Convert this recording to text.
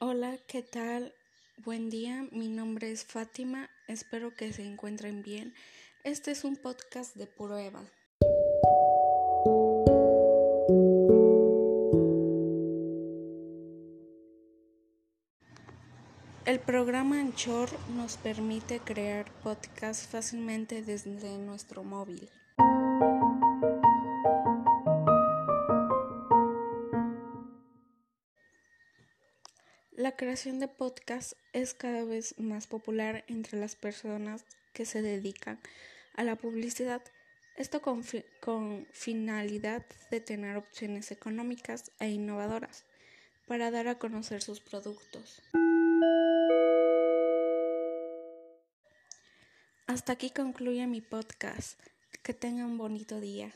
Hola, ¿qué tal? Buen día, mi nombre es Fátima, espero que se encuentren bien. Este es un podcast de prueba. El programa Anchor nos permite crear podcasts fácilmente desde nuestro móvil. La creación de podcasts es cada vez más popular entre las personas que se dedican a la publicidad, esto con, con finalidad de tener opciones económicas e innovadoras para dar a conocer sus productos. Hasta aquí concluye mi podcast. Que tengan un bonito día.